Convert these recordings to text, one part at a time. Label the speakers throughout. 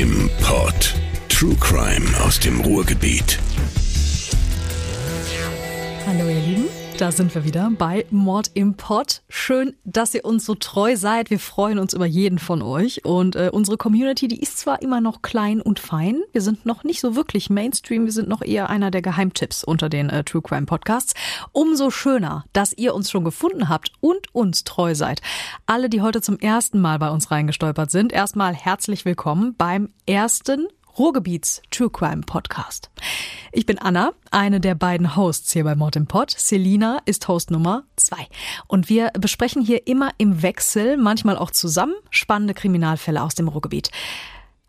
Speaker 1: im Pod. True Crime aus dem Ruhrgebiet.
Speaker 2: Hallo ihr Lieben, da sind wir wieder bei Mord im Pod. Schön, dass ihr uns so treu seid. Wir freuen uns über jeden von euch. Und äh, unsere Community, die ist zwar immer noch klein und fein. Wir sind noch nicht so wirklich Mainstream. Wir sind noch eher einer der Geheimtipps unter den äh, True Crime Podcasts. Umso schöner, dass ihr uns schon gefunden habt und uns treu seid. Alle, die heute zum ersten Mal bei uns reingestolpert sind, erstmal herzlich willkommen beim ersten Ruhrgebiets True Crime Podcast. Ich bin Anna, eine der beiden Hosts hier bei Mord im Pod. Selina ist Host Nummer zwei. Und wir besprechen hier immer im Wechsel, manchmal auch zusammen, spannende Kriminalfälle aus dem Ruhrgebiet.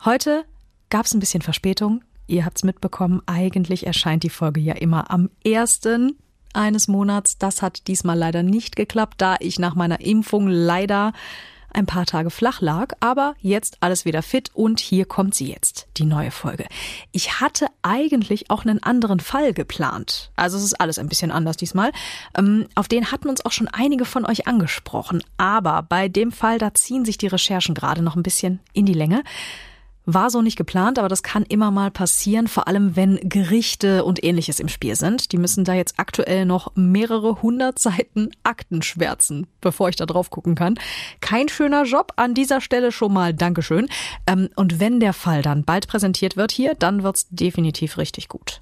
Speaker 2: Heute gab es ein bisschen Verspätung. Ihr habt's mitbekommen, eigentlich erscheint die Folge ja immer am ersten eines Monats. Das hat diesmal leider nicht geklappt, da ich nach meiner Impfung leider ein paar Tage flach lag, aber jetzt alles wieder fit und hier kommt sie jetzt, die neue Folge. Ich hatte eigentlich auch einen anderen Fall geplant. Also es ist alles ein bisschen anders diesmal. Ähm, auf den hatten uns auch schon einige von euch angesprochen, aber bei dem Fall, da ziehen sich die Recherchen gerade noch ein bisschen in die Länge. War so nicht geplant, aber das kann immer mal passieren, vor allem wenn Gerichte und ähnliches im Spiel sind. Die müssen da jetzt aktuell noch mehrere hundert Seiten Akten schwärzen, bevor ich da drauf gucken kann. Kein schöner Job an dieser Stelle schon mal Dankeschön. Ähm, und wenn der Fall dann bald präsentiert wird hier, dann wird's definitiv richtig gut.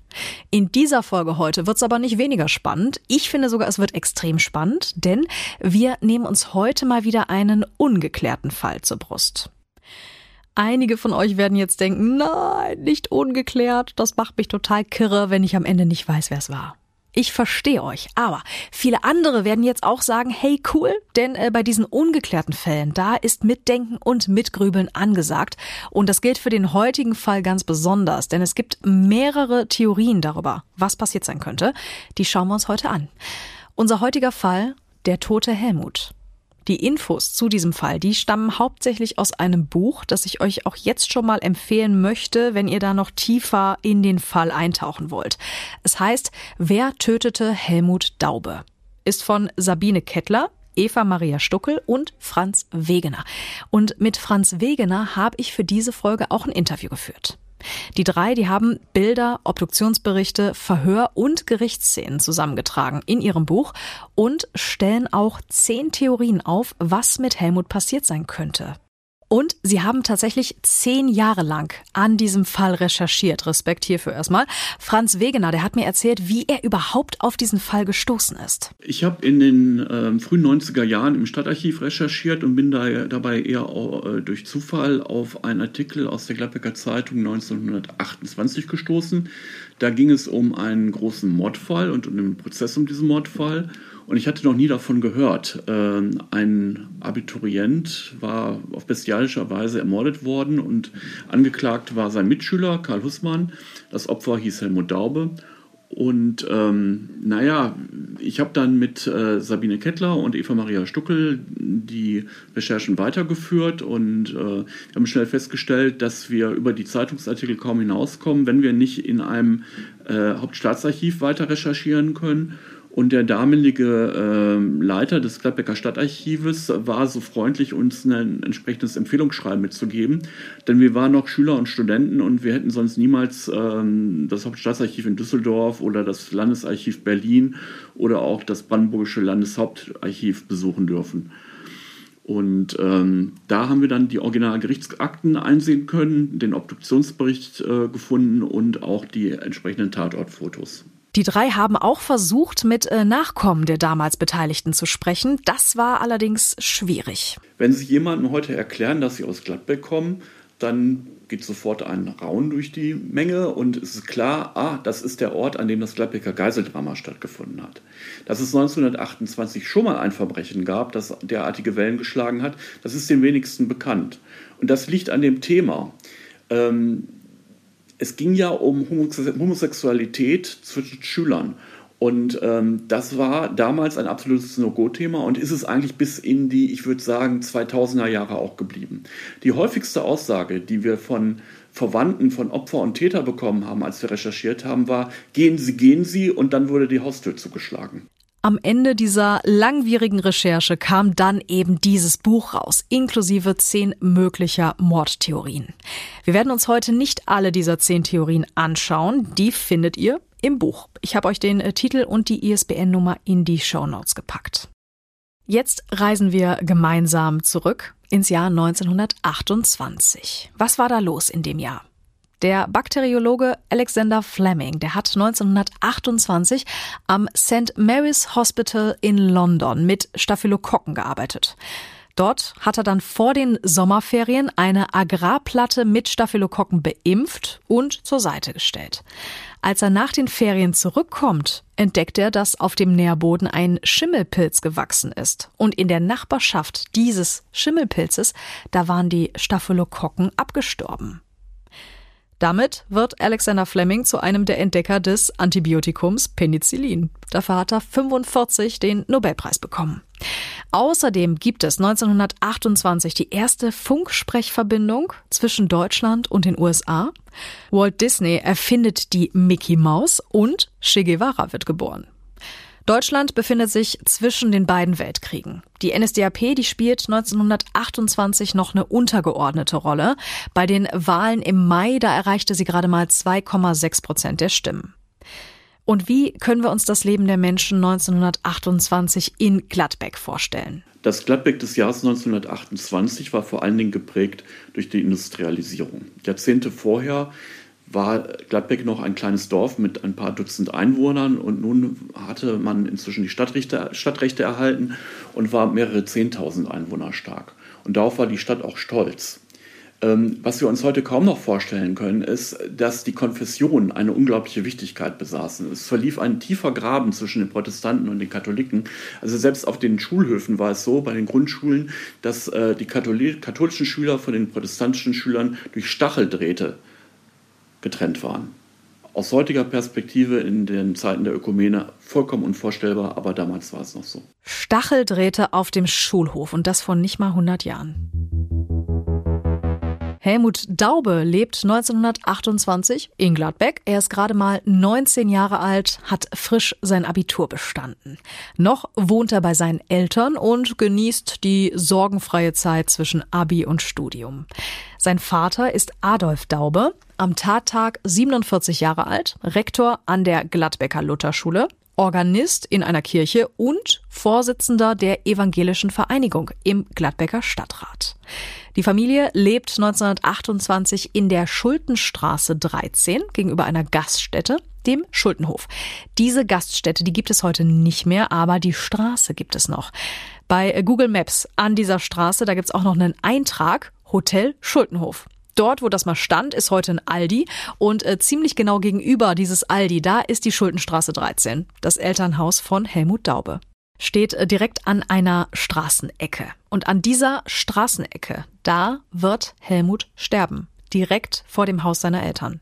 Speaker 2: In dieser Folge heute wird's aber nicht weniger spannend. Ich finde sogar, es wird extrem spannend, denn wir nehmen uns heute mal wieder einen ungeklärten Fall zur Brust. Einige von euch werden jetzt denken, nein, nicht ungeklärt. Das macht mich total kirre, wenn ich am Ende nicht weiß, wer es war. Ich verstehe euch, aber viele andere werden jetzt auch sagen, hey cool, denn äh, bei diesen ungeklärten Fällen, da ist Mitdenken und Mitgrübeln angesagt. Und das gilt für den heutigen Fall ganz besonders, denn es gibt mehrere Theorien darüber, was passiert sein könnte. Die schauen wir uns heute an. Unser heutiger Fall, der tote Helmut. Die Infos zu diesem Fall, die stammen hauptsächlich aus einem Buch, das ich euch auch jetzt schon mal empfehlen möchte, wenn ihr da noch tiefer in den Fall eintauchen wollt. Es heißt Wer tötete Helmut Daube? Ist von Sabine Kettler, Eva Maria Stuckel und Franz Wegener. Und mit Franz Wegener habe ich für diese Folge auch ein Interview geführt. Die drei, die haben Bilder, Obduktionsberichte, Verhör und Gerichtsszenen zusammengetragen in ihrem Buch und stellen auch zehn Theorien auf, was mit Helmut passiert sein könnte. Und sie haben tatsächlich zehn Jahre lang an diesem Fall recherchiert. Respekt hierfür erstmal. Franz Wegener, der hat mir erzählt, wie er überhaupt auf diesen Fall gestoßen ist.
Speaker 3: Ich habe in den äh, frühen 90er Jahren im Stadtarchiv recherchiert und bin da, dabei eher äh, durch Zufall auf einen Artikel aus der Gladbecker Zeitung 1928 gestoßen. Da ging es um einen großen Mordfall und um den Prozess um diesen Mordfall. Und ich hatte noch nie davon gehört. Ähm, ein Abiturient war auf bestialischer Weise ermordet worden und angeklagt war sein Mitschüler Karl Hussmann. Das Opfer hieß Helmut Daube. Und ähm, naja, ich habe dann mit äh, Sabine Kettler und Eva Maria Stuckel die Recherchen weitergeführt und äh, wir haben schnell festgestellt, dass wir über die Zeitungsartikel kaum hinauskommen, wenn wir nicht in einem äh, Hauptstaatsarchiv weiter recherchieren können. Und der damalige äh, Leiter des Gladbecker Stadtarchives war so freundlich, uns ein entsprechendes Empfehlungsschreiben mitzugeben. Denn wir waren noch Schüler und Studenten und wir hätten sonst niemals ähm, das Hauptstaatsarchiv in Düsseldorf oder das Landesarchiv Berlin oder auch das Brandenburgische Landeshauptarchiv besuchen dürfen. Und ähm, da haben wir dann die Originalgerichtsakten einsehen können, den Obduktionsbericht äh, gefunden und auch die entsprechenden Tatortfotos.
Speaker 2: Die drei haben auch versucht, mit äh, Nachkommen der damals Beteiligten zu sprechen. Das war allerdings schwierig.
Speaker 3: Wenn Sie jemandem heute erklären, dass Sie aus Gladbeck kommen, dann geht sofort ein Raun durch die Menge und es ist klar, ah, das ist der Ort, an dem das Gladbecker Geiseldrama stattgefunden hat. Dass es 1928 schon mal ein Verbrechen gab, das derartige Wellen geschlagen hat, das ist den wenigsten bekannt. Und das liegt an dem Thema. Ähm, es ging ja um Homosexualität zwischen Schülern. Und ähm, das war damals ein absolutes No-Go-Thema und ist es eigentlich bis in die, ich würde sagen, 2000er Jahre auch geblieben. Die häufigste Aussage, die wir von Verwandten von Opfer und Täter bekommen haben, als wir recherchiert haben, war, gehen Sie, gehen Sie und dann wurde die Haustür zugeschlagen.
Speaker 2: Am Ende dieser langwierigen Recherche kam dann eben dieses Buch raus, inklusive zehn möglicher Mordtheorien. Wir werden uns heute nicht alle dieser zehn Theorien anschauen. Die findet ihr im Buch. Ich habe euch den äh, Titel und die ISBN-Nummer in die Show Notes gepackt. Jetzt reisen wir gemeinsam zurück ins Jahr 1928. Was war da los in dem Jahr? Der Bakteriologe Alexander Fleming, der hat 1928 am St. Mary's Hospital in London mit Staphylokokken gearbeitet. Dort hat er dann vor den Sommerferien eine Agrarplatte mit Staphylokokken beimpft und zur Seite gestellt. Als er nach den Ferien zurückkommt, entdeckt er, dass auf dem Nährboden ein Schimmelpilz gewachsen ist. Und in der Nachbarschaft dieses Schimmelpilzes, da waren die Staphylokokken abgestorben. Damit wird Alexander Fleming zu einem der Entdecker des Antibiotikums Penicillin. Dafür hat er 45 den Nobelpreis bekommen. Außerdem gibt es 1928 die erste Funksprechverbindung zwischen Deutschland und den USA. Walt Disney erfindet die Mickey Mouse und Che Guevara wird geboren. Deutschland befindet sich zwischen den beiden Weltkriegen. Die NSDAP, die spielt 1928 noch eine untergeordnete Rolle. Bei den Wahlen im Mai, da erreichte sie gerade mal 2,6 Prozent der Stimmen. Und wie können wir uns das Leben der Menschen 1928 in Gladbeck vorstellen?
Speaker 3: Das Gladbeck des Jahres 1928 war vor allen Dingen geprägt durch die Industrialisierung. Jahrzehnte vorher war Gladbeck noch ein kleines Dorf mit ein paar Dutzend Einwohnern und nun hatte man inzwischen die Stadtrechte, Stadtrechte erhalten und war mehrere Zehntausend Einwohner stark. Und darauf war die Stadt auch stolz. Ähm, was wir uns heute kaum noch vorstellen können, ist, dass die Konfessionen eine unglaubliche Wichtigkeit besaßen. Es verlief ein tiefer Graben zwischen den Protestanten und den Katholiken. Also selbst auf den Schulhöfen war es so, bei den Grundschulen, dass äh, die katholischen Schüler von den protestantischen Schülern durch Stacheldrähte getrennt waren. Aus heutiger Perspektive in den Zeiten der Ökumene vollkommen unvorstellbar, aber damals war es noch so.
Speaker 2: Stacheldrähte auf dem Schulhof und das vor nicht mal 100 Jahren. Helmut Daube lebt 1928 in Gladbeck. Er ist gerade mal 19 Jahre alt, hat frisch sein Abitur bestanden. Noch wohnt er bei seinen Eltern und genießt die sorgenfreie Zeit zwischen Abi und Studium. Sein Vater ist Adolf Daube, am Tattag 47 Jahre alt, Rektor an der Gladbecker Lutherschule. Organist in einer Kirche und Vorsitzender der Evangelischen Vereinigung im Gladbecker Stadtrat. Die Familie lebt 1928 in der Schultenstraße 13 gegenüber einer Gaststätte, dem Schultenhof. Diese Gaststätte, die gibt es heute nicht mehr, aber die Straße gibt es noch. Bei Google Maps an dieser Straße, da gibt es auch noch einen Eintrag Hotel Schultenhof. Dort, wo das mal stand, ist heute ein Aldi und äh, ziemlich genau gegenüber dieses Aldi, da ist die Schuldenstraße 13, das Elternhaus von Helmut Daube. Steht äh, direkt an einer Straßenecke. Und an dieser Straßenecke, da wird Helmut sterben, direkt vor dem Haus seiner Eltern.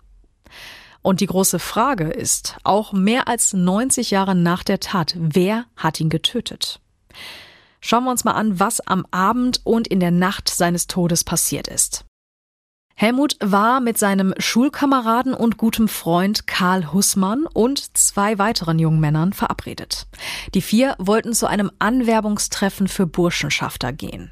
Speaker 2: Und die große Frage ist, auch mehr als 90 Jahre nach der Tat, wer hat ihn getötet? Schauen wir uns mal an, was am Abend und in der Nacht seines Todes passiert ist. Helmut war mit seinem Schulkameraden und gutem Freund Karl Hussmann und zwei weiteren jungen Männern verabredet. Die vier wollten zu einem Anwerbungstreffen für Burschenschafter gehen.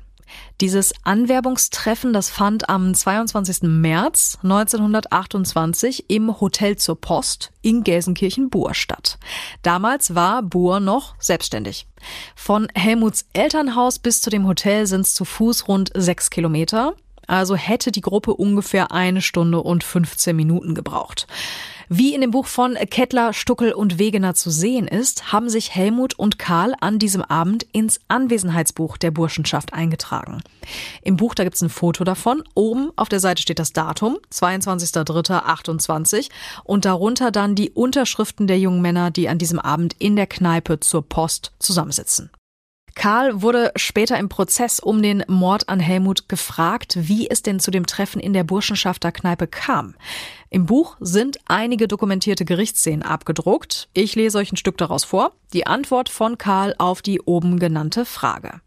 Speaker 2: Dieses Anwerbungstreffen, das fand am 22. März 1928 im Hotel zur Post in Gelsenkirchen-Buhr statt. Damals war Buhr noch selbstständig. Von Helmuts Elternhaus bis zu dem Hotel sind es zu Fuß rund sechs Kilometer. Also hätte die Gruppe ungefähr eine Stunde und 15 Minuten gebraucht. Wie in dem Buch von Kettler, Stuckel und Wegener zu sehen ist, haben sich Helmut und Karl an diesem Abend ins Anwesenheitsbuch der Burschenschaft eingetragen. Im Buch, da gibt's ein Foto davon. Oben auf der Seite steht das Datum, 22.03.28 und darunter dann die Unterschriften der jungen Männer, die an diesem Abend in der Kneipe zur Post zusammensitzen. Karl wurde später im Prozess um den Mord an Helmut gefragt, wie es denn zu dem Treffen in der Burschenschafterkneipe kam. Im Buch sind einige dokumentierte Gerichtsszenen abgedruckt. Ich lese euch ein Stück daraus vor. Die Antwort von Karl auf die oben genannte Frage.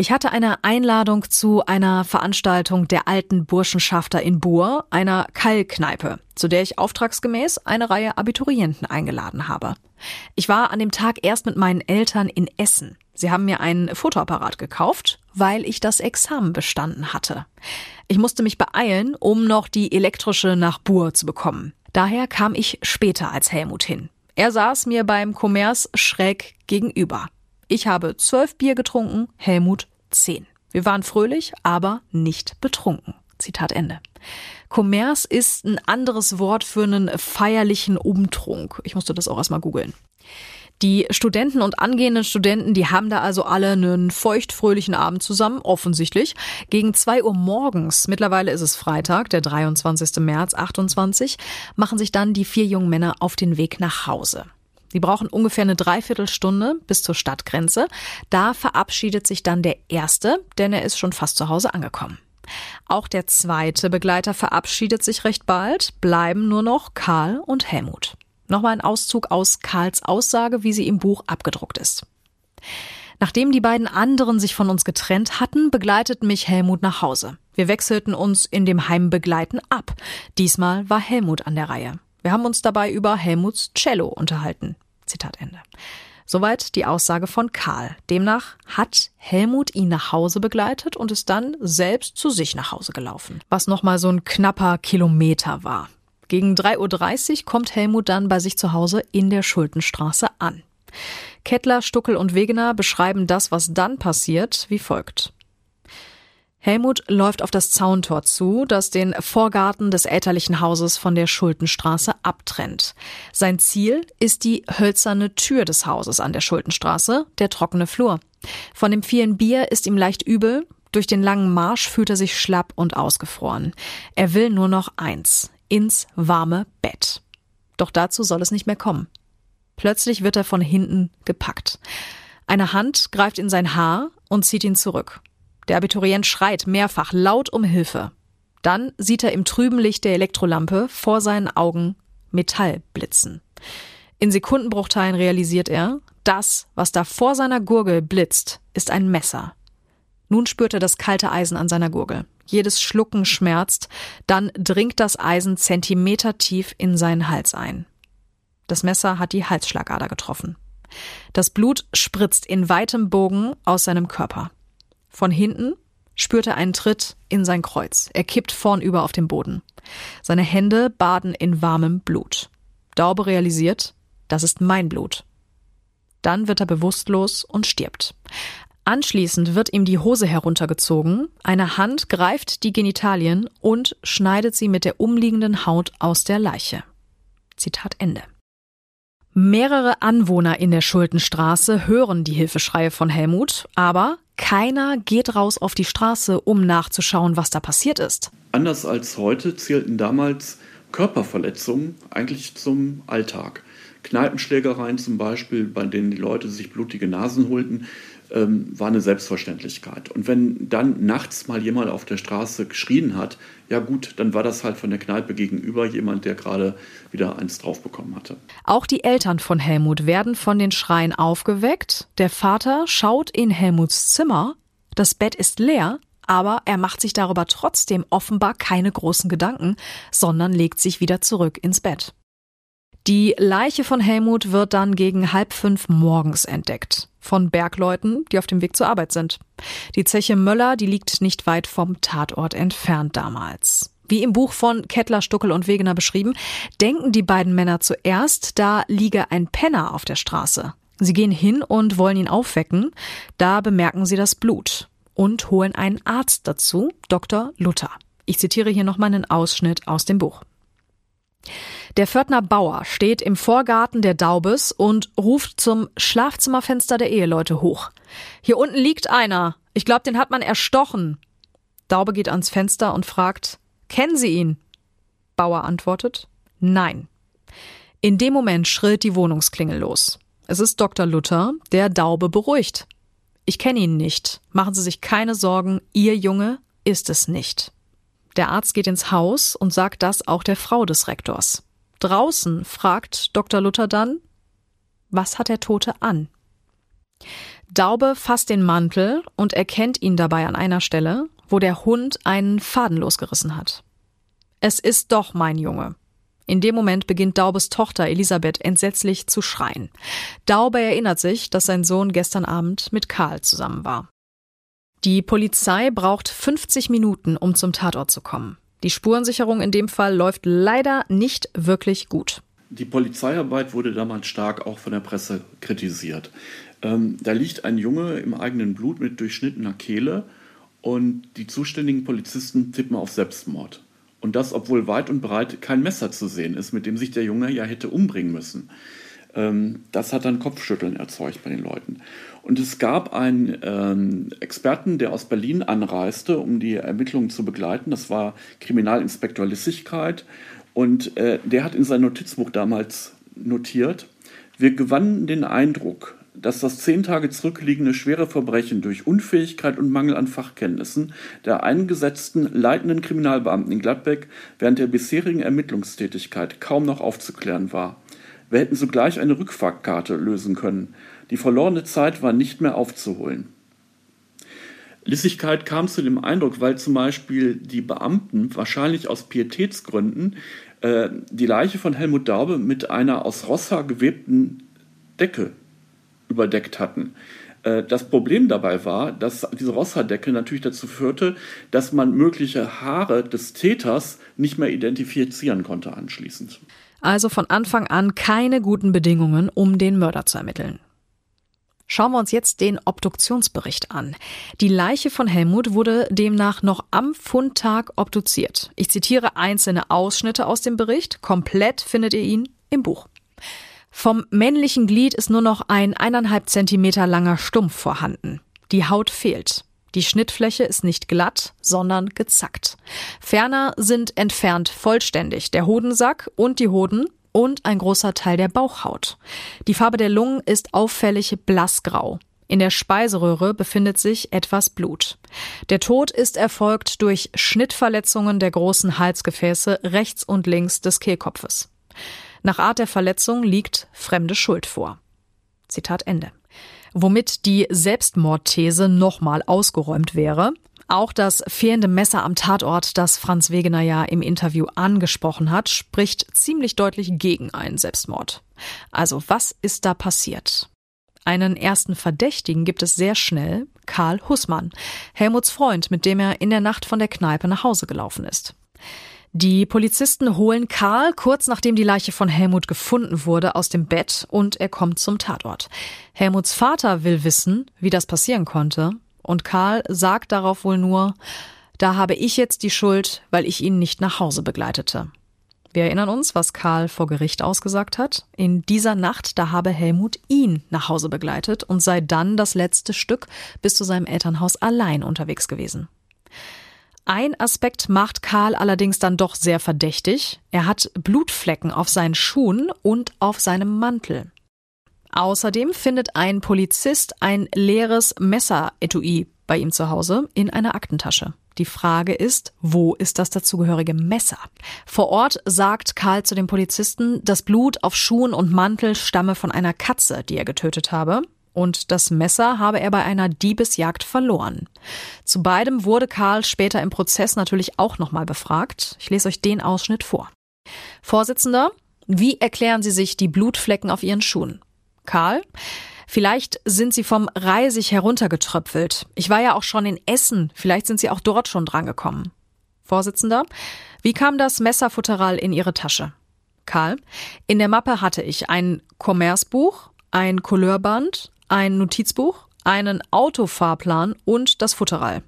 Speaker 2: Ich hatte eine Einladung zu einer Veranstaltung der alten Burschenschafter in Buhr, einer Kallkneipe, zu der ich auftragsgemäß eine Reihe Abiturienten eingeladen habe. Ich war an dem Tag erst mit meinen Eltern in Essen. Sie haben mir einen Fotoapparat gekauft, weil ich das Examen bestanden hatte. Ich musste mich beeilen, um noch die elektrische nach Buhr zu bekommen. Daher kam ich später als Helmut hin. Er saß mir beim Kommerz schräg gegenüber. Ich habe zwölf Bier getrunken, Helmut zehn. Wir waren fröhlich, aber nicht betrunken. Zitat Ende. Kommerz ist ein anderes Wort für einen feierlichen Umtrunk. Ich musste das auch erstmal googeln. Die Studenten und angehenden Studenten, die haben da also alle einen feuchtfröhlichen Abend zusammen, offensichtlich. Gegen zwei Uhr morgens, mittlerweile ist es Freitag, der 23. März 28, machen sich dann die vier jungen Männer auf den Weg nach Hause. Sie brauchen ungefähr eine Dreiviertelstunde bis zur Stadtgrenze. Da verabschiedet sich dann der Erste, denn er ist schon fast zu Hause angekommen. Auch der zweite Begleiter verabschiedet sich recht bald, bleiben nur noch Karl und Helmut. Nochmal ein Auszug aus Karls Aussage, wie sie im Buch abgedruckt ist. Nachdem die beiden anderen sich von uns getrennt hatten, begleiteten mich Helmut nach Hause. Wir wechselten uns in dem Heimbegleiten ab. Diesmal war Helmut an der Reihe. Wir haben uns dabei über Helmuts Cello unterhalten. Zitat Ende. Soweit die Aussage von Karl. Demnach hat Helmut ihn nach Hause begleitet und ist dann selbst zu sich nach Hause gelaufen. Was nochmal so ein knapper Kilometer war. Gegen 3.30 Uhr kommt Helmut dann bei sich zu Hause in der Schultenstraße an. Kettler, Stuckel und Wegener beschreiben das, was dann passiert, wie folgt. Helmut läuft auf das Zauntor zu, das den Vorgarten des elterlichen Hauses von der Schultenstraße abtrennt. Sein Ziel ist die hölzerne Tür des Hauses an der Schultenstraße, der trockene Flur. Von dem vielen Bier ist ihm leicht übel, durch den langen Marsch fühlt er sich schlapp und ausgefroren. Er will nur noch eins, ins warme Bett. Doch dazu soll es nicht mehr kommen. Plötzlich wird er von hinten gepackt. Eine Hand greift in sein Haar und zieht ihn zurück. Der Abiturient schreit mehrfach laut um Hilfe. Dann sieht er im trüben Licht der Elektrolampe vor seinen Augen Metall blitzen. In Sekundenbruchteilen realisiert er, das, was da vor seiner Gurgel blitzt, ist ein Messer. Nun spürt er das kalte Eisen an seiner Gurgel. Jedes Schlucken schmerzt, dann dringt das Eisen zentimetertief in seinen Hals ein. Das Messer hat die Halsschlagader getroffen. Das Blut spritzt in weitem Bogen aus seinem Körper. Von hinten spürt er einen Tritt in sein Kreuz. Er kippt vornüber auf den Boden. Seine Hände baden in warmem Blut. Daube realisiert, das ist mein Blut. Dann wird er bewusstlos und stirbt. Anschließend wird ihm die Hose heruntergezogen, eine Hand greift die Genitalien und schneidet sie mit der umliegenden Haut aus der Leiche. Zitat Ende. Mehrere Anwohner in der Schuldenstraße hören die Hilfeschreie von Helmut, aber keiner geht raus auf die Straße, um nachzuschauen, was da passiert ist.
Speaker 3: Anders als heute zählten damals Körperverletzungen eigentlich zum Alltag. Kneipenschlägereien zum Beispiel, bei denen die Leute sich blutige Nasen holten, ähm, war eine Selbstverständlichkeit. Und wenn dann nachts mal jemand auf der Straße geschrien hat, ja gut, dann war das halt von der Kneipe gegenüber jemand, der gerade wieder eins draufbekommen hatte.
Speaker 2: Auch die Eltern von Helmut werden von den Schreien aufgeweckt. Der Vater schaut in Helmuts Zimmer. Das Bett ist leer, aber er macht sich darüber trotzdem offenbar keine großen Gedanken, sondern legt sich wieder zurück ins Bett. Die Leiche von Helmut wird dann gegen halb fünf morgens entdeckt. Von Bergleuten, die auf dem Weg zur Arbeit sind. Die Zeche Möller, die liegt nicht weit vom Tatort entfernt damals. Wie im Buch von Kettler, Stuckel und Wegener beschrieben, denken die beiden Männer zuerst, da liege ein Penner auf der Straße. Sie gehen hin und wollen ihn aufwecken. Da bemerken sie das Blut und holen einen Arzt dazu, Dr. Luther. Ich zitiere hier nochmal einen Ausschnitt aus dem Buch. Der Pförtner Bauer steht im Vorgarten der Daubes und ruft zum Schlafzimmerfenster der Eheleute hoch. Hier unten liegt einer. Ich glaube, den hat man erstochen. Daube geht ans Fenster und fragt, kennen Sie ihn? Bauer antwortet, nein. In dem Moment schrillt die Wohnungsklingel los. Es ist Dr. Luther, der Daube beruhigt. Ich kenne ihn nicht. Machen Sie sich keine Sorgen, Ihr Junge ist es nicht. Der Arzt geht ins Haus und sagt das auch der Frau des Rektors. Draußen fragt Dr. Luther dann, was hat der Tote an? Daube fasst den Mantel und erkennt ihn dabei an einer Stelle, wo der Hund einen Faden losgerissen hat. Es ist doch mein Junge. In dem Moment beginnt Daubes Tochter Elisabeth entsetzlich zu schreien. Daube erinnert sich, dass sein Sohn gestern Abend mit Karl zusammen war. Die Polizei braucht 50 Minuten, um zum Tatort zu kommen. Die Spurensicherung in dem Fall läuft leider nicht wirklich gut.
Speaker 3: Die Polizeiarbeit wurde damals stark auch von der Presse kritisiert. Ähm, da liegt ein Junge im eigenen Blut mit durchschnittener Kehle und die zuständigen Polizisten tippen auf Selbstmord. Und das, obwohl weit und breit kein Messer zu sehen ist, mit dem sich der Junge ja hätte umbringen müssen. Ähm, das hat dann Kopfschütteln erzeugt bei den Leuten. Und es gab einen ähm, Experten, der aus Berlin anreiste, um die Ermittlungen zu begleiten. Das war Kriminalinspektor Lissigkeit. Und äh, der hat in sein Notizbuch damals notiert, wir gewannen den Eindruck, dass das zehn Tage zurückliegende schwere Verbrechen durch Unfähigkeit und Mangel an Fachkenntnissen der eingesetzten leitenden Kriminalbeamten in Gladbeck während der bisherigen Ermittlungstätigkeit kaum noch aufzuklären war. Wir hätten sogleich eine Rückfahrtkarte lösen können. Die verlorene Zeit war nicht mehr aufzuholen. Lissigkeit kam zu dem Eindruck, weil zum Beispiel die Beamten wahrscheinlich aus Pietätsgründen äh, die Leiche von Helmut Daube mit einer aus Rossa gewebten Decke überdeckt hatten. Äh, das Problem dabei war, dass diese Rosshaardecke natürlich dazu führte, dass man mögliche Haare des Täters nicht mehr identifizieren konnte anschließend.
Speaker 2: Also von Anfang an keine guten Bedingungen, um den Mörder zu ermitteln. Schauen wir uns jetzt den Obduktionsbericht an. Die Leiche von Helmut wurde demnach noch am Fundtag obduziert. Ich zitiere einzelne Ausschnitte aus dem Bericht. Komplett findet ihr ihn im Buch. Vom männlichen Glied ist nur noch ein eineinhalb Zentimeter langer Stumpf vorhanden. Die Haut fehlt. Die Schnittfläche ist nicht glatt, sondern gezackt. Ferner sind entfernt vollständig der Hodensack und die Hoden und ein großer Teil der Bauchhaut. Die Farbe der Lungen ist auffällig blassgrau. In der Speiseröhre befindet sich etwas Blut. Der Tod ist erfolgt durch Schnittverletzungen der großen Halsgefäße rechts und links des Kehlkopfes. Nach Art der Verletzung liegt fremde Schuld vor. Zitat Ende. Womit die Selbstmordthese nochmal ausgeräumt wäre. Auch das fehlende Messer am Tatort, das Franz Wegener ja im Interview angesprochen hat, spricht ziemlich deutlich gegen einen Selbstmord. Also was ist da passiert? Einen ersten Verdächtigen gibt es sehr schnell, Karl Hussmann, Helmuts Freund, mit dem er in der Nacht von der Kneipe nach Hause gelaufen ist. Die Polizisten holen Karl kurz nachdem die Leiche von Helmut gefunden wurde aus dem Bett und er kommt zum Tatort. Helmuts Vater will wissen, wie das passieren konnte und Karl sagt darauf wohl nur, da habe ich jetzt die Schuld, weil ich ihn nicht nach Hause begleitete. Wir erinnern uns, was Karl vor Gericht ausgesagt hat. In dieser Nacht, da habe Helmut ihn nach Hause begleitet und sei dann das letzte Stück bis zu seinem Elternhaus allein unterwegs gewesen. Ein Aspekt macht Karl allerdings dann doch sehr verdächtig. Er hat Blutflecken auf seinen Schuhen und auf seinem Mantel. Außerdem findet ein Polizist ein leeres Messeretui bei ihm zu Hause in einer Aktentasche. Die Frage ist, wo ist das dazugehörige Messer? Vor Ort sagt Karl zu dem Polizisten, das Blut auf Schuhen und Mantel stamme von einer Katze, die er getötet habe und das Messer habe er bei einer Diebesjagd verloren. Zu beidem wurde Karl später im Prozess natürlich auch nochmal befragt. Ich lese euch den Ausschnitt vor. Vorsitzender, wie erklären Sie sich die Blutflecken auf Ihren Schuhen? Karl, vielleicht sind sie vom Reisig heruntergetröpfelt. Ich war ja auch schon in Essen, vielleicht sind Sie auch dort schon drangekommen. Vorsitzender, wie kam das Messerfutteral in Ihre Tasche? Karl, in der Mappe hatte ich ein Commercebuch, ein Couleirband, ein Notizbuch, einen Autofahrplan und das Futteral.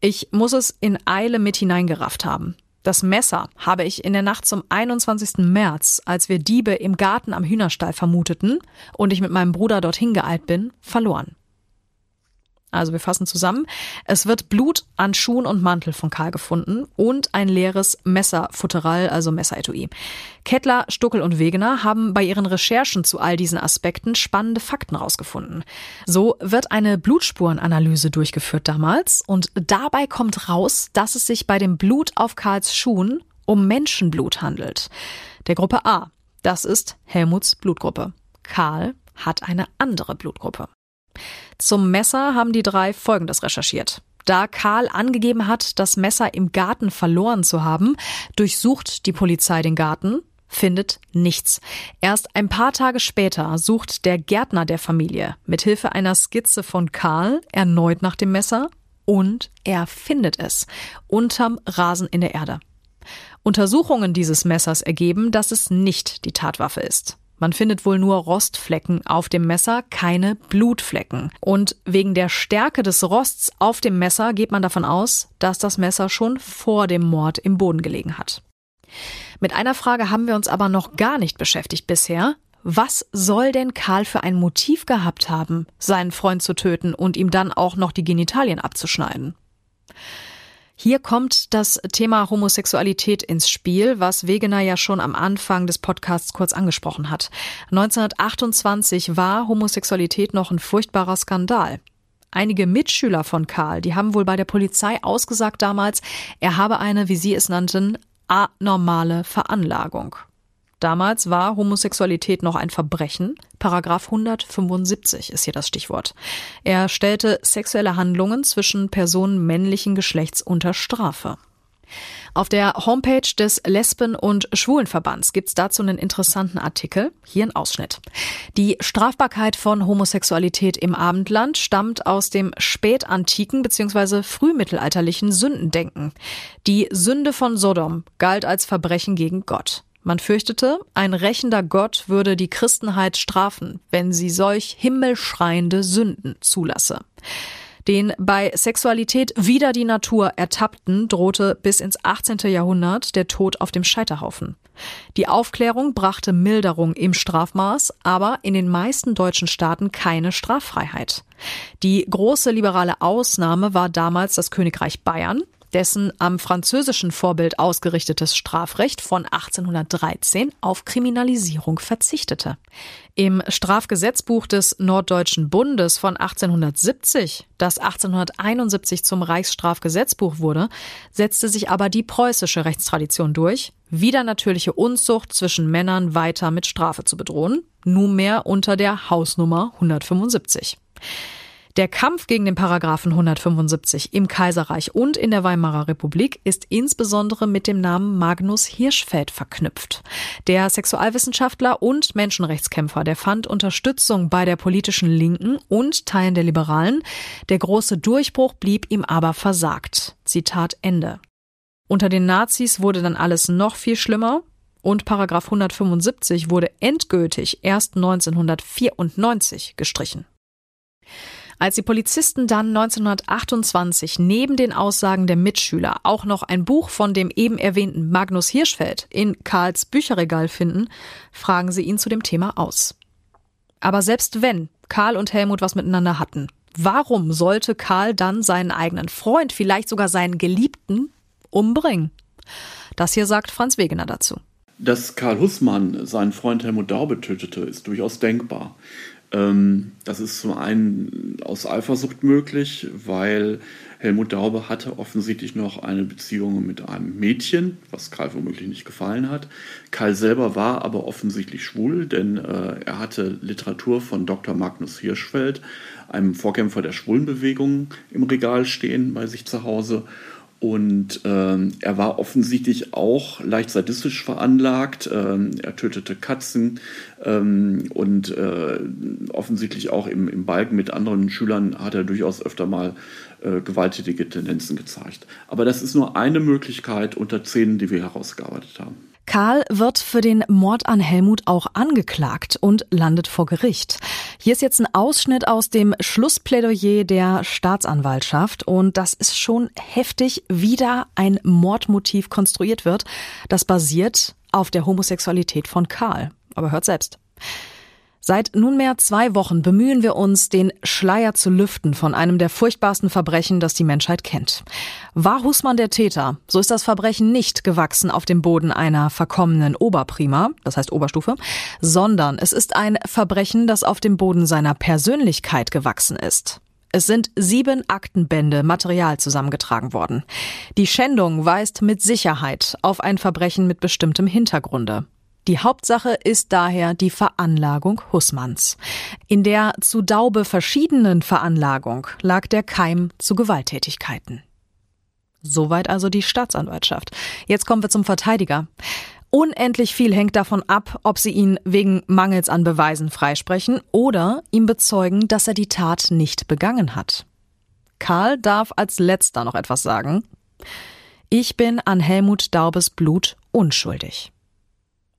Speaker 2: Ich muss es in Eile mit hineingerafft haben. Das Messer habe ich in der Nacht zum 21. März, als wir Diebe im Garten am Hühnerstall vermuteten und ich mit meinem Bruder dorthin geeilt bin, verloren. Also wir fassen zusammen. Es wird Blut an Schuhen und Mantel von Karl gefunden und ein leeres Messerfutteral, also Messeretui. Kettler, Stuckel und Wegener haben bei ihren Recherchen zu all diesen Aspekten spannende Fakten rausgefunden. So wird eine Blutspurenanalyse durchgeführt damals und dabei kommt raus, dass es sich bei dem Blut auf Karls Schuhen um Menschenblut handelt. Der Gruppe A. Das ist Helmuts Blutgruppe. Karl hat eine andere Blutgruppe. Zum Messer haben die drei Folgendes recherchiert. Da Karl angegeben hat, das Messer im Garten verloren zu haben, durchsucht die Polizei den Garten, findet nichts. Erst ein paar Tage später sucht der Gärtner der Familie mit Hilfe einer Skizze von Karl erneut nach dem Messer und er findet es unterm Rasen in der Erde. Untersuchungen dieses Messers ergeben, dass es nicht die Tatwaffe ist. Man findet wohl nur Rostflecken auf dem Messer, keine Blutflecken. Und wegen der Stärke des Rosts auf dem Messer geht man davon aus, dass das Messer schon vor dem Mord im Boden gelegen hat. Mit einer Frage haben wir uns aber noch gar nicht beschäftigt bisher. Was soll denn Karl für ein Motiv gehabt haben, seinen Freund zu töten und ihm dann auch noch die Genitalien abzuschneiden? Hier kommt das Thema Homosexualität ins Spiel, was Wegener ja schon am Anfang des Podcasts kurz angesprochen hat. 1928 war Homosexualität noch ein furchtbarer Skandal. Einige Mitschüler von Karl, die haben wohl bei der Polizei ausgesagt damals, er habe eine, wie sie es nannten, anormale Veranlagung. Damals war Homosexualität noch ein Verbrechen. Paragraph 175 ist hier das Stichwort. Er stellte sexuelle Handlungen zwischen Personen männlichen Geschlechts unter Strafe. Auf der Homepage des Lesben- und Schwulenverbands gibt's dazu einen interessanten Artikel. Hier ein Ausschnitt. Die Strafbarkeit von Homosexualität im Abendland stammt aus dem spätantiken bzw. frühmittelalterlichen Sündendenken. Die Sünde von Sodom galt als Verbrechen gegen Gott. Man fürchtete, ein rächender Gott würde die Christenheit strafen, wenn sie solch himmelschreiende Sünden zulasse. Den bei Sexualität wider die Natur Ertappten drohte bis ins 18. Jahrhundert der Tod auf dem Scheiterhaufen. Die Aufklärung brachte Milderung im Strafmaß, aber in den meisten deutschen Staaten keine Straffreiheit. Die große liberale Ausnahme war damals das Königreich Bayern, dessen am französischen Vorbild ausgerichtetes Strafrecht von 1813 auf Kriminalisierung verzichtete. Im Strafgesetzbuch des Norddeutschen Bundes von 1870, das 1871 zum Reichsstrafgesetzbuch wurde, setzte sich aber die preußische Rechtstradition durch, wieder natürliche Unzucht zwischen Männern weiter mit Strafe zu bedrohen, nunmehr unter der Hausnummer 175. Der Kampf gegen den Paragraphen 175 im Kaiserreich und in der Weimarer Republik ist insbesondere mit dem Namen Magnus Hirschfeld verknüpft. Der Sexualwissenschaftler und Menschenrechtskämpfer, der fand Unterstützung bei der politischen Linken und Teilen der Liberalen. Der große Durchbruch blieb ihm aber versagt. Zitat Ende. Unter den Nazis wurde dann alles noch viel schlimmer und Paragraph 175 wurde endgültig erst 1994 gestrichen. Als die Polizisten dann 1928 neben den Aussagen der Mitschüler auch noch ein Buch von dem eben erwähnten Magnus Hirschfeld in Karls Bücherregal finden, fragen sie ihn zu dem Thema aus. Aber selbst wenn Karl und Helmut was miteinander hatten, warum sollte Karl dann seinen eigenen Freund, vielleicht sogar seinen Geliebten, umbringen? Das hier sagt Franz Wegener dazu.
Speaker 3: Dass Karl Hussmann seinen Freund Helmut Daube tötete, ist durchaus denkbar. Ähm, das ist zum einen aus Eifersucht möglich, weil Helmut Daube hatte offensichtlich noch eine Beziehung mit einem Mädchen, was Karl womöglich nicht gefallen hat. Karl selber war aber offensichtlich schwul, denn äh, er hatte Literatur von Dr. Magnus Hirschfeld, einem Vorkämpfer der Schwulenbewegung, im Regal stehen bei sich zu Hause. Und ähm, er war offensichtlich auch leicht sadistisch veranlagt. Ähm, er tötete Katzen ähm, und äh, offensichtlich auch im, im Balken mit anderen Schülern hat er durchaus öfter mal äh, gewalttätige Tendenzen gezeigt. Aber das ist nur eine Möglichkeit unter zehn, die wir herausgearbeitet haben.
Speaker 2: Karl wird für den Mord an Helmut auch angeklagt und landet vor Gericht. Hier ist jetzt ein Ausschnitt aus dem Schlussplädoyer der Staatsanwaltschaft und das ist schon heftig, wie da ein Mordmotiv konstruiert wird. Das basiert auf der Homosexualität von Karl. Aber hört selbst. Seit nunmehr zwei Wochen bemühen wir uns, den Schleier zu lüften von einem der furchtbarsten Verbrechen, das die Menschheit kennt. War Husmann der Täter, so ist das Verbrechen nicht gewachsen auf dem Boden einer verkommenen Oberprima, das heißt Oberstufe, sondern es ist ein Verbrechen, das auf dem Boden seiner Persönlichkeit gewachsen ist. Es sind sieben Aktenbände Material zusammengetragen worden. Die Schändung weist mit Sicherheit auf ein Verbrechen mit bestimmtem Hintergrunde. Die Hauptsache ist daher die Veranlagung Hussmanns. In der zu Daube verschiedenen Veranlagung lag der Keim zu Gewalttätigkeiten. Soweit also die Staatsanwaltschaft. Jetzt kommen wir zum Verteidiger. Unendlich viel hängt davon ab, ob sie ihn wegen Mangels an Beweisen freisprechen oder ihm bezeugen, dass er die Tat nicht begangen hat. Karl darf als letzter noch etwas sagen. Ich bin an Helmut Daubes Blut unschuldig.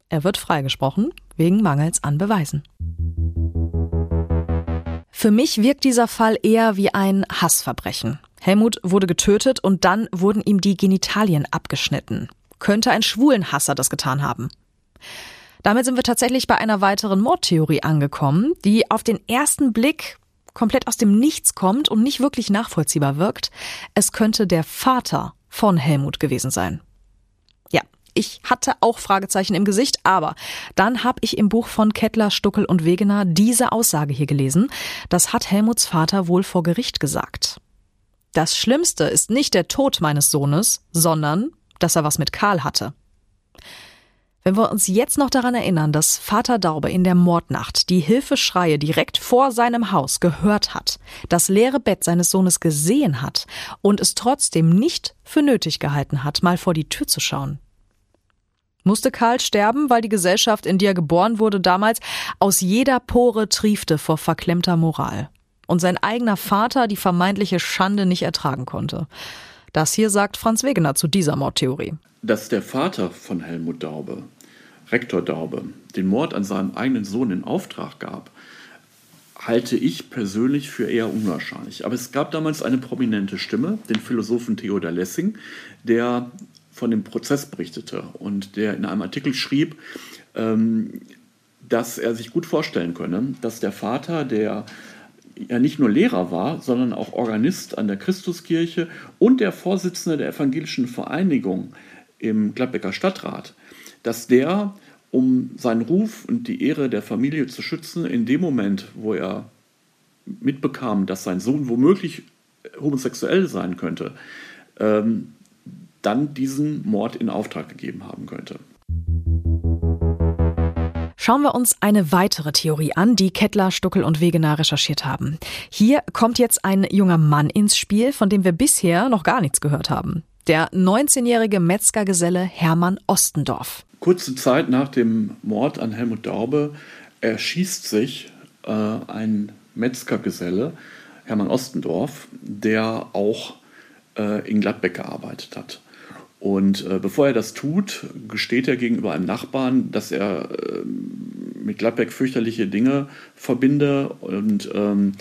Speaker 2: Er wird freigesprochen wegen Mangels an Beweisen. Für mich wirkt dieser Fall eher wie ein Hassverbrechen. Helmut wurde getötet und dann wurden ihm die Genitalien abgeschnitten. Könnte ein Schwulenhasser das getan haben? Damit sind wir tatsächlich bei einer weiteren Mordtheorie angekommen, die auf den ersten Blick komplett aus dem Nichts kommt und nicht wirklich nachvollziehbar wirkt. Es könnte der Vater von Helmut gewesen sein. Ich hatte auch Fragezeichen im Gesicht, aber dann habe ich im Buch von Kettler, Stuckel und Wegener diese Aussage hier gelesen. Das hat Helmuts Vater wohl vor Gericht gesagt. Das Schlimmste ist nicht der Tod meines Sohnes, sondern, dass er was mit Karl hatte. Wenn wir uns jetzt noch daran erinnern, dass Vater Daube in der Mordnacht die Hilfeschreie direkt vor seinem Haus gehört hat, das leere Bett seines Sohnes gesehen hat und es trotzdem nicht für nötig gehalten hat, mal vor die Tür zu schauen. Musste Karl sterben, weil die Gesellschaft, in die er geboren wurde, damals aus jeder Pore triefte vor verklemmter Moral und sein eigener Vater die vermeintliche Schande nicht ertragen konnte. Das hier sagt Franz Wegener zu dieser Mordtheorie.
Speaker 3: Dass der Vater von Helmut Daube Rektor Daube den Mord an seinem eigenen Sohn in Auftrag gab, halte ich persönlich für eher unwahrscheinlich. Aber es gab damals eine prominente Stimme, den Philosophen Theodor Lessing, der von dem Prozess berichtete und der in einem Artikel schrieb, ähm, dass er sich gut vorstellen könne, dass der Vater, der ja nicht nur Lehrer war, sondern auch Organist an der Christuskirche und der Vorsitzende der evangelischen Vereinigung im Gladbecker Stadtrat, dass der, um seinen Ruf und die Ehre der Familie zu schützen, in dem Moment, wo er mitbekam, dass sein Sohn womöglich homosexuell sein könnte, ähm, dann diesen Mord in Auftrag gegeben haben könnte.
Speaker 2: Schauen wir uns eine weitere Theorie an, die Kettler, Stuckel und Wegener recherchiert haben. Hier kommt jetzt ein junger Mann ins Spiel, von dem wir bisher noch gar nichts gehört haben. Der 19-jährige Metzgergeselle Hermann Ostendorf.
Speaker 3: Kurze Zeit nach dem Mord an Helmut Daube erschießt sich äh, ein Metzgergeselle, Hermann Ostendorf, der auch äh, in Gladbeck gearbeitet hat. Und äh, bevor er das tut, gesteht er gegenüber einem Nachbarn, dass er äh, mit Gladbeck fürchterliche Dinge verbinde. Und ähm,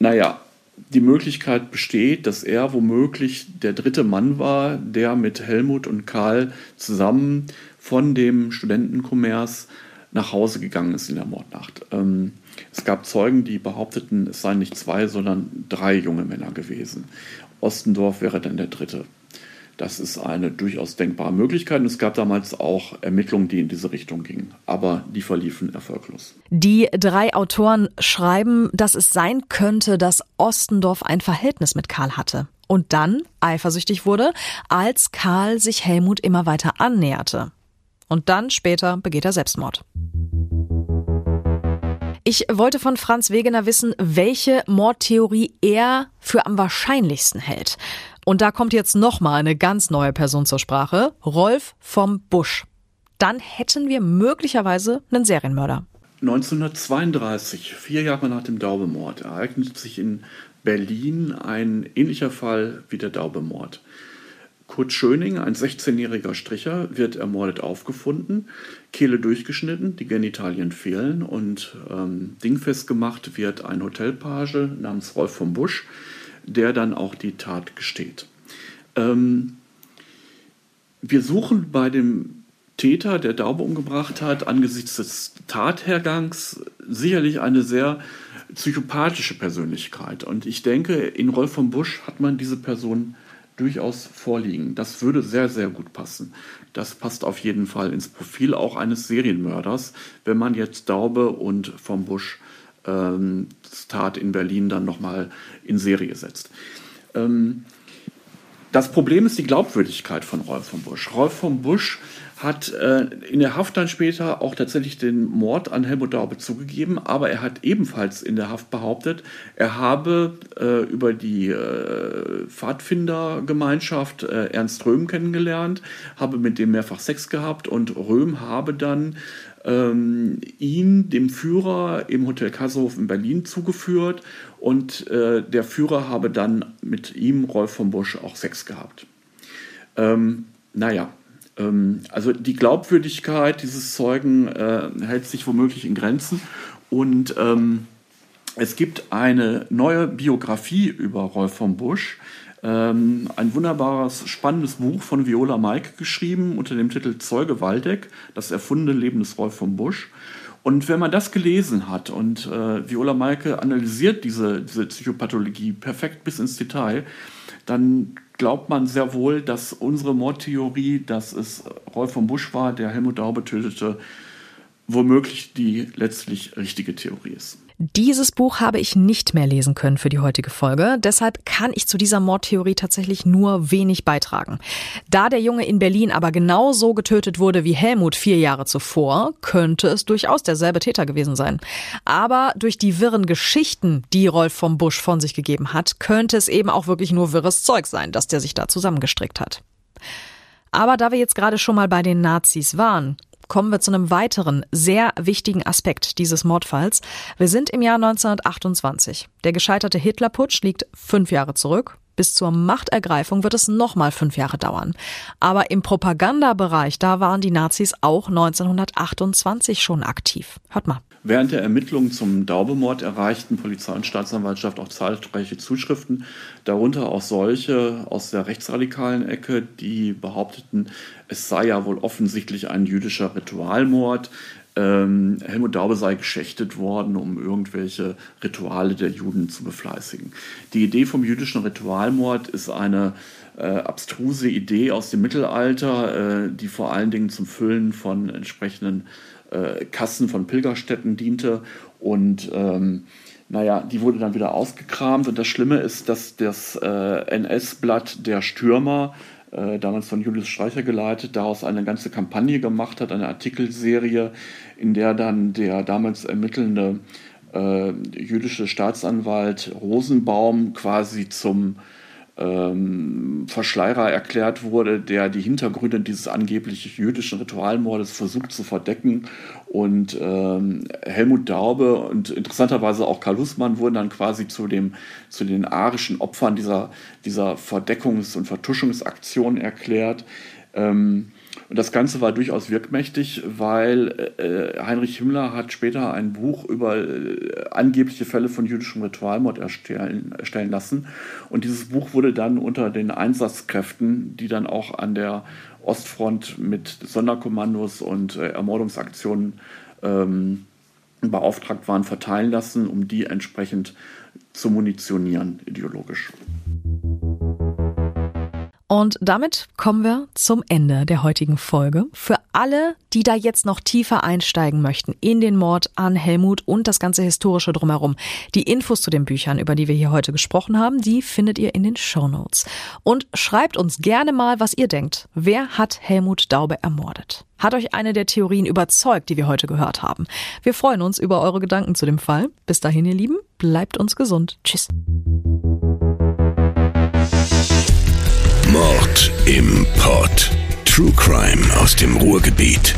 Speaker 3: naja, die Möglichkeit besteht, dass er womöglich der dritte Mann war, der mit Helmut und Karl zusammen von dem Studentenkommers nach Hause gegangen ist in der Mordnacht. Ähm, es gab Zeugen, die behaupteten, es seien nicht zwei, sondern drei junge Männer gewesen. Ostendorf wäre dann der dritte. Das ist eine durchaus denkbare Möglichkeit. Es gab damals auch Ermittlungen, die in diese Richtung gingen. Aber die verliefen erfolglos.
Speaker 2: Die drei Autoren schreiben, dass es sein könnte, dass Ostendorf ein Verhältnis mit Karl hatte und dann eifersüchtig wurde, als Karl sich Helmut immer weiter annäherte. Und dann später begeht er Selbstmord. Ich wollte von Franz Wegener wissen, welche Mordtheorie er für am wahrscheinlichsten hält. Und da kommt jetzt nochmal eine ganz neue Person zur Sprache, Rolf vom Busch. Dann hätten wir möglicherweise einen Serienmörder.
Speaker 3: 1932, vier Jahre nach dem Daubemord, ereignet sich in Berlin ein ähnlicher Fall wie der Daubemord. Kurt Schöning, ein 16-jähriger Stricher, wird ermordet aufgefunden, Kehle durchgeschnitten, die Genitalien fehlen und ähm, dingfest gemacht wird ein Hotelpage namens Rolf vom Busch, der dann auch die Tat gesteht. Ähm, wir suchen bei dem Täter, der Daube umgebracht hat, angesichts des Tathergangs sicherlich eine sehr psychopathische Persönlichkeit. Und ich denke, in Rolf vom Busch hat man diese Person durchaus vorliegen. Das würde sehr, sehr gut passen. Das passt auf jeden Fall ins Profil auch eines Serienmörders, wenn man jetzt Daube und vom Busch ähm, Tat in Berlin dann nochmal in Serie setzt. Ähm, das Problem ist die Glaubwürdigkeit von Rolf von Busch. Rolf von Busch hat äh, in der Haft dann später auch tatsächlich den Mord an Helmut Daube zugegeben, aber er hat ebenfalls in der Haft behauptet, er habe äh, über die äh, Pfadfindergemeinschaft äh, Ernst Röhm kennengelernt, habe mit dem mehrfach Sex gehabt und Röhm habe dann ähm, ihn, dem Führer, im Hotel Kasselhof in Berlin zugeführt und äh, der Führer habe dann mit ihm, Rolf von Busch, auch Sex gehabt. Ähm, naja, ähm, also die Glaubwürdigkeit dieses Zeugen äh, hält sich womöglich in Grenzen und ähm, es gibt eine neue Biografie über Rolf von Busch, ähm, ein wunderbares, spannendes Buch von Viola Maike geschrieben unter dem Titel Zeuge Waldeck, das erfundene Leben des Rolf von Busch. Und wenn man das gelesen hat und äh, Viola Maike analysiert diese, diese Psychopathologie perfekt bis ins Detail, dann glaubt man sehr wohl, dass unsere Mordtheorie, dass es Rolf von Busch war, der Helmut Daube tötete, womöglich die letztlich richtige Theorie ist.
Speaker 2: Dieses Buch habe ich nicht mehr lesen können für die heutige Folge. Deshalb kann ich zu dieser Mordtheorie tatsächlich nur wenig beitragen. Da der Junge in Berlin aber genauso getötet wurde wie Helmut vier Jahre zuvor, könnte es durchaus derselbe Täter gewesen sein. Aber durch die wirren Geschichten, die Rolf vom Busch von sich gegeben hat, könnte es eben auch wirklich nur wirres Zeug sein, dass der sich da zusammengestrickt hat. Aber da wir jetzt gerade schon mal bei den Nazis waren, kommen wir zu einem weiteren sehr wichtigen Aspekt dieses Mordfalls. Wir sind im Jahr 1928. Der gescheiterte Hitlerputsch liegt fünf Jahre zurück. Bis zur Machtergreifung wird es nochmal fünf Jahre dauern. Aber im Propagandabereich, da waren die Nazis auch 1928 schon aktiv. Hört mal.
Speaker 3: Während der Ermittlungen zum Daubemord erreichten Polizei und Staatsanwaltschaft auch zahlreiche Zuschriften, darunter auch solche aus der rechtsradikalen Ecke, die behaupteten, es sei ja wohl offensichtlich ein jüdischer Ritualmord. Ähm, Helmut Daube sei geschächtet worden, um irgendwelche Rituale der Juden zu befleißigen. Die Idee vom jüdischen Ritualmord ist eine äh, abstruse Idee aus dem Mittelalter, äh, die vor allen Dingen zum Füllen von entsprechenden äh, Kassen von Pilgerstätten diente. Und ähm, naja, die wurde dann wieder ausgekramt. Und das Schlimme ist, dass das äh, NS-Blatt der Stürmer, äh, damals von Julius Streicher geleitet, daraus eine ganze Kampagne gemacht hat, eine Artikelserie, in der dann der damals ermittelnde äh, jüdische Staatsanwalt Rosenbaum quasi zum ähm, Verschleierer erklärt wurde, der die Hintergründe dieses angeblich jüdischen Ritualmordes versucht zu verdecken. Und ähm, Helmut Daube und interessanterweise auch Karl Hussmann wurden dann quasi zu, dem, zu den arischen Opfern dieser, dieser Verdeckungs- und Vertuschungsaktion erklärt. Ähm, und das Ganze war durchaus wirkmächtig, weil äh, Heinrich Himmler hat später ein Buch über äh, angebliche Fälle von jüdischem Ritualmord erstellen, erstellen lassen. Und dieses Buch wurde dann unter den Einsatzkräften, die dann auch an der Ostfront mit Sonderkommandos und äh, Ermordungsaktionen ähm, beauftragt waren, verteilen lassen, um die entsprechend zu munitionieren ideologisch.
Speaker 2: Und damit kommen wir zum Ende der heutigen Folge. Für alle, die da jetzt noch tiefer einsteigen möchten in den Mord an Helmut und das ganze historische drumherum, die Infos zu den Büchern, über die wir hier heute gesprochen haben, die findet ihr in den Show Notes. Und schreibt uns gerne mal, was ihr denkt. Wer hat Helmut Daube ermordet? Hat euch eine der Theorien überzeugt, die wir heute gehört haben? Wir freuen uns über eure Gedanken zu dem Fall. Bis dahin, ihr Lieben, bleibt uns gesund. Tschüss.
Speaker 1: Mord im Pod. True Crime aus dem Ruhrgebiet.